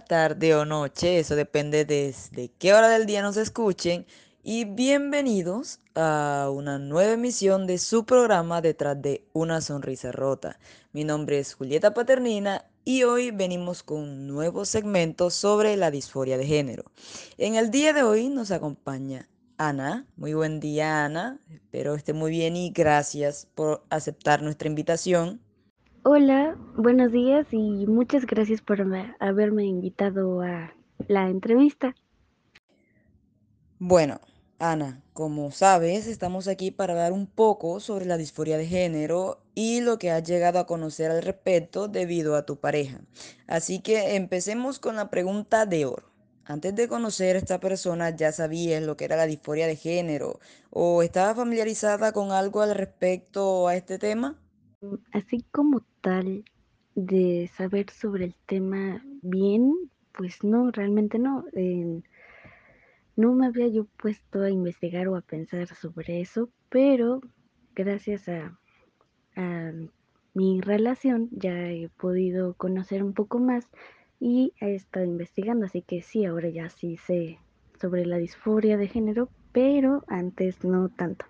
tarde o noche, eso depende desde qué hora del día nos escuchen. Y bienvenidos a una nueva emisión de su programa Detrás de una sonrisa rota. Mi nombre es Julieta Paternina y hoy venimos con un nuevo segmento sobre la disforia de género. En el día de hoy nos acompaña Ana. Muy buen día, Ana. Espero esté muy bien y gracias por aceptar nuestra invitación. Hola, buenos días y muchas gracias por haberme invitado a la entrevista. Bueno, Ana, como sabes, estamos aquí para dar un poco sobre la disforia de género y lo que has llegado a conocer al respecto debido a tu pareja. Así que empecemos con la pregunta de oro. Antes de conocer a esta persona, ¿ya sabías lo que era la disforia de género o estaba familiarizada con algo al respecto a este tema? Así como tal de saber sobre el tema bien, pues no, realmente no. no me había yo puesto a investigar o a pensar sobre eso, pero gracias a, a mi relación ya he podido conocer un poco más y he estado investigando, así que sí, ahora ya sí sé sobre la disforia de género, pero antes no tanto.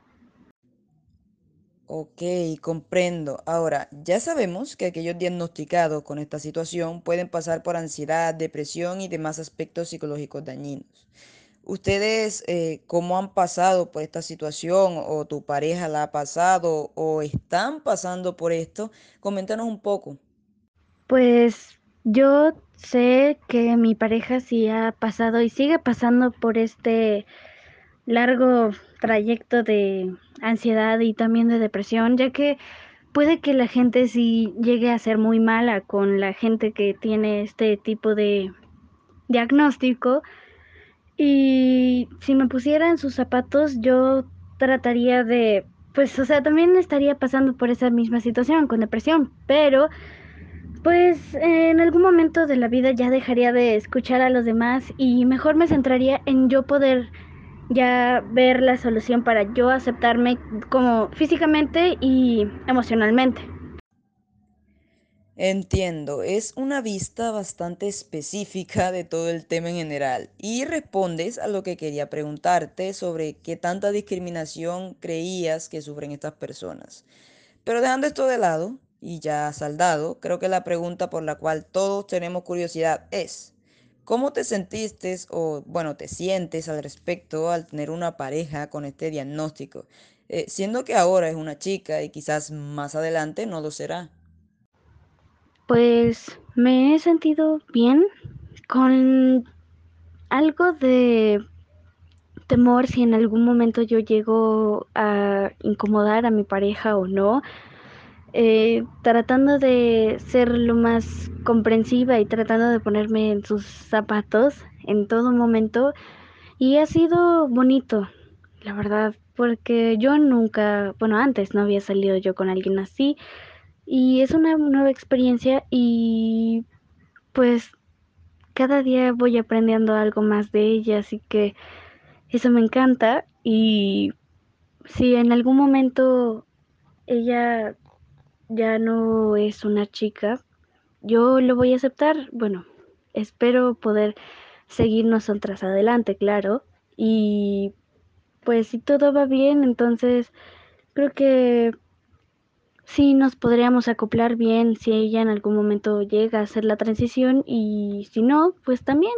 Ok, comprendo. Ahora, ya sabemos que aquellos diagnosticados con esta situación pueden pasar por ansiedad, depresión y demás aspectos psicológicos dañinos. ¿Ustedes eh, cómo han pasado por esta situación o tu pareja la ha pasado o están pasando por esto? Coméntanos un poco. Pues yo sé que mi pareja sí ha pasado y sigue pasando por este largo trayecto de ansiedad y también de depresión, ya que puede que la gente sí llegue a ser muy mala con la gente que tiene este tipo de diagnóstico. Y si me pusiera en sus zapatos, yo trataría de, pues, o sea, también estaría pasando por esa misma situación con depresión, pero pues en algún momento de la vida ya dejaría de escuchar a los demás y mejor me centraría en yo poder ya ver la solución para yo aceptarme como físicamente y emocionalmente. Entiendo, es una vista bastante específica de todo el tema en general y respondes a lo que quería preguntarte sobre qué tanta discriminación creías que sufren estas personas. Pero dejando esto de lado, y ya saldado, creo que la pregunta por la cual todos tenemos curiosidad es, ¿cómo te sentiste o, bueno, te sientes al respecto al tener una pareja con este diagnóstico? Eh, siendo que ahora es una chica y quizás más adelante no lo será. Pues me he sentido bien con algo de temor si en algún momento yo llego a incomodar a mi pareja o no eh, tratando de ser lo más comprensiva y tratando de ponerme en sus zapatos en todo momento. Y ha sido bonito, la verdad, porque yo nunca, bueno, antes no había salido yo con alguien así. Y es una nueva experiencia y pues cada día voy aprendiendo algo más de ella, así que eso me encanta. Y si en algún momento ella ya no es una chica, yo lo voy a aceptar. Bueno, espero poder seguir nosotras adelante, claro. Y pues si todo va bien, entonces creo que sí nos podríamos acoplar bien si ella en algún momento llega a hacer la transición y si no, pues también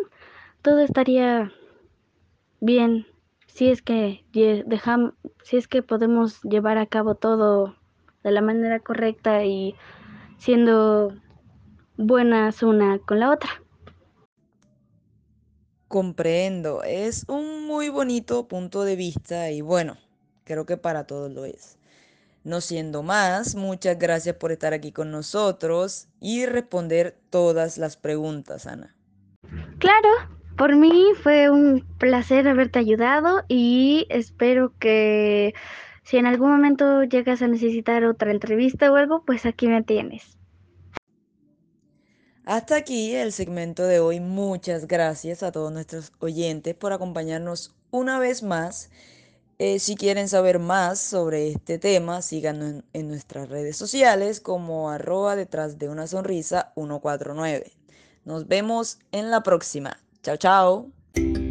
todo estaría bien si es que dejamos si es que podemos llevar a cabo todo de la manera correcta y siendo buenas una con la otra. Comprendo, es un muy bonito punto de vista y bueno, creo que para todos lo es. No siendo más, muchas gracias por estar aquí con nosotros y responder todas las preguntas, Ana. Claro, por mí fue un placer haberte ayudado y espero que si en algún momento llegas a necesitar otra entrevista o algo, pues aquí me tienes. Hasta aquí el segmento de hoy. Muchas gracias a todos nuestros oyentes por acompañarnos una vez más. Eh, si quieren saber más sobre este tema, síganos en, en nuestras redes sociales como arroba detrás de una sonrisa 149. Nos vemos en la próxima. Chao, chao.